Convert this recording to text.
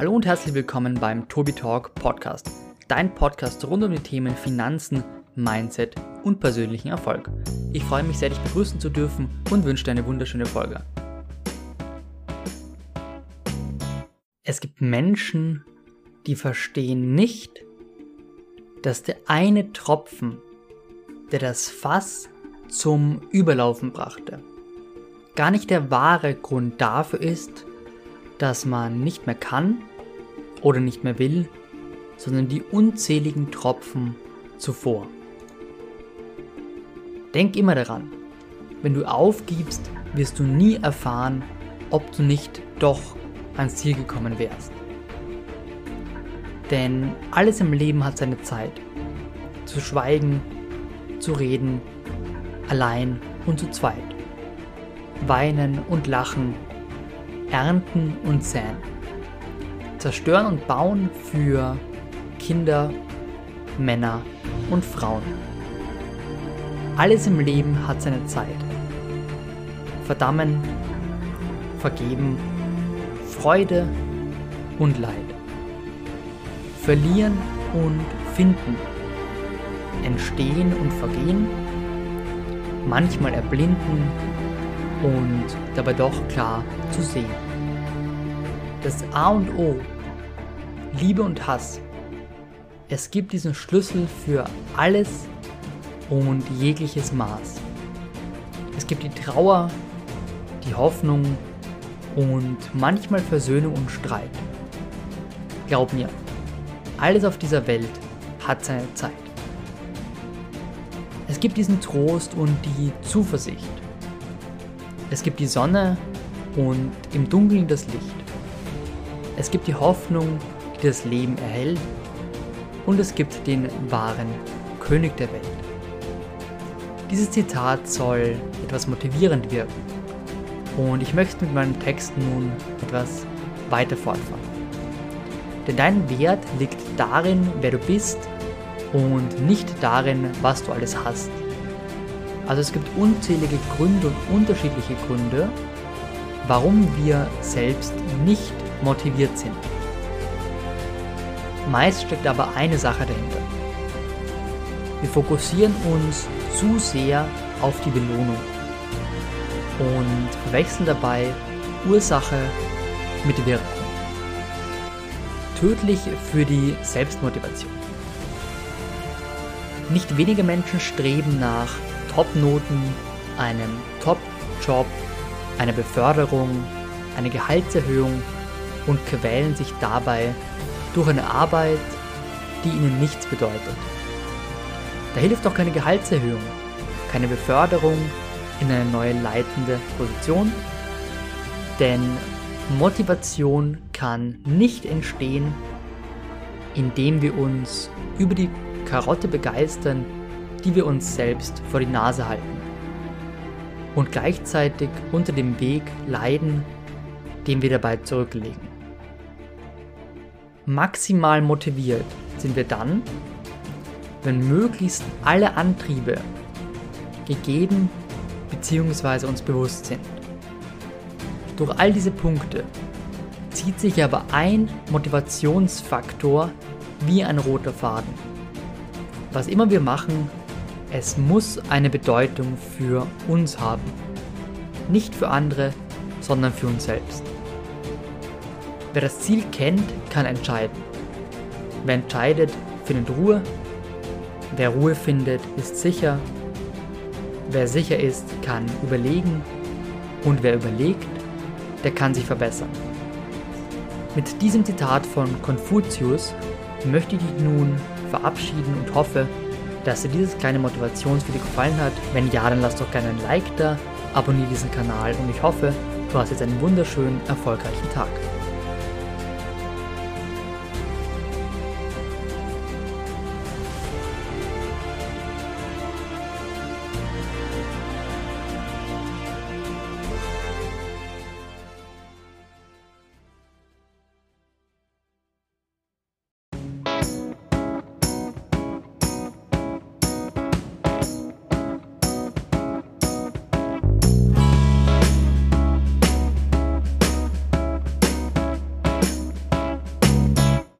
Hallo und herzlich willkommen beim Tobi Talk Podcast, dein Podcast rund um die Themen Finanzen, Mindset und persönlichen Erfolg. Ich freue mich sehr, dich begrüßen zu dürfen und wünsche dir eine wunderschöne Folge. Es gibt Menschen, die verstehen nicht, dass der eine Tropfen, der das Fass zum Überlaufen brachte, gar nicht der wahre Grund dafür ist, dass man nicht mehr kann oder nicht mehr will, sondern die unzähligen Tropfen zuvor. Denk immer daran, wenn du aufgibst, wirst du nie erfahren, ob du nicht doch ans Ziel gekommen wärst. Denn alles im Leben hat seine Zeit. Zu schweigen, zu reden, allein und zu zweit. Weinen und lachen, ernten und säen zerstören und bauen für Kinder, Männer und Frauen. Alles im Leben hat seine Zeit. Verdammen, vergeben, Freude und Leid. Verlieren und finden. Entstehen und vergehen. Manchmal erblinden und dabei doch klar zu sehen das A und O, Liebe und Hass. Es gibt diesen Schlüssel für alles und jegliches Maß. Es gibt die Trauer, die Hoffnung und manchmal Versöhnung und Streit. Glaub mir, alles auf dieser Welt hat seine Zeit. Es gibt diesen Trost und die Zuversicht. Es gibt die Sonne und im Dunkeln das Licht. Es gibt die Hoffnung, die das Leben erhält und es gibt den wahren König der Welt. Dieses Zitat soll etwas motivierend wirken und ich möchte mit meinem Text nun etwas weiter fortfahren. Denn dein Wert liegt darin, wer du bist und nicht darin, was du alles hast. Also es gibt unzählige Gründe und unterschiedliche Gründe, warum wir selbst nicht motiviert sind. Meist steckt aber eine Sache dahinter. Wir fokussieren uns zu sehr auf die Belohnung und verwechseln dabei Ursache mit Wirkung. Tödlich für die Selbstmotivation. Nicht wenige Menschen streben nach Top-Noten, einem Top-Job, einer Beförderung, einer Gehaltserhöhung und quälen sich dabei durch eine Arbeit, die ihnen nichts bedeutet. Da hilft auch keine Gehaltserhöhung, keine Beförderung in eine neue leitende Position, denn Motivation kann nicht entstehen, indem wir uns über die Karotte begeistern, die wir uns selbst vor die Nase halten und gleichzeitig unter dem Weg leiden, den wir dabei zurücklegen. Maximal motiviert sind wir dann, wenn möglichst alle Antriebe gegeben bzw. uns bewusst sind. Durch all diese Punkte zieht sich aber ein Motivationsfaktor wie ein roter Faden. Was immer wir machen, es muss eine Bedeutung für uns haben. Nicht für andere, sondern für uns selbst. Wer das Ziel kennt, kann entscheiden. Wer entscheidet, findet Ruhe. Wer Ruhe findet, ist sicher. Wer sicher ist, kann überlegen. Und wer überlegt, der kann sich verbessern. Mit diesem Zitat von Konfuzius möchte ich dich nun verabschieden und hoffe, dass dir dieses kleine Motivationsvideo gefallen hat. Wenn ja, dann lass doch gerne ein Like da, abonniere diesen Kanal und ich hoffe, du hast jetzt einen wunderschönen, erfolgreichen Tag.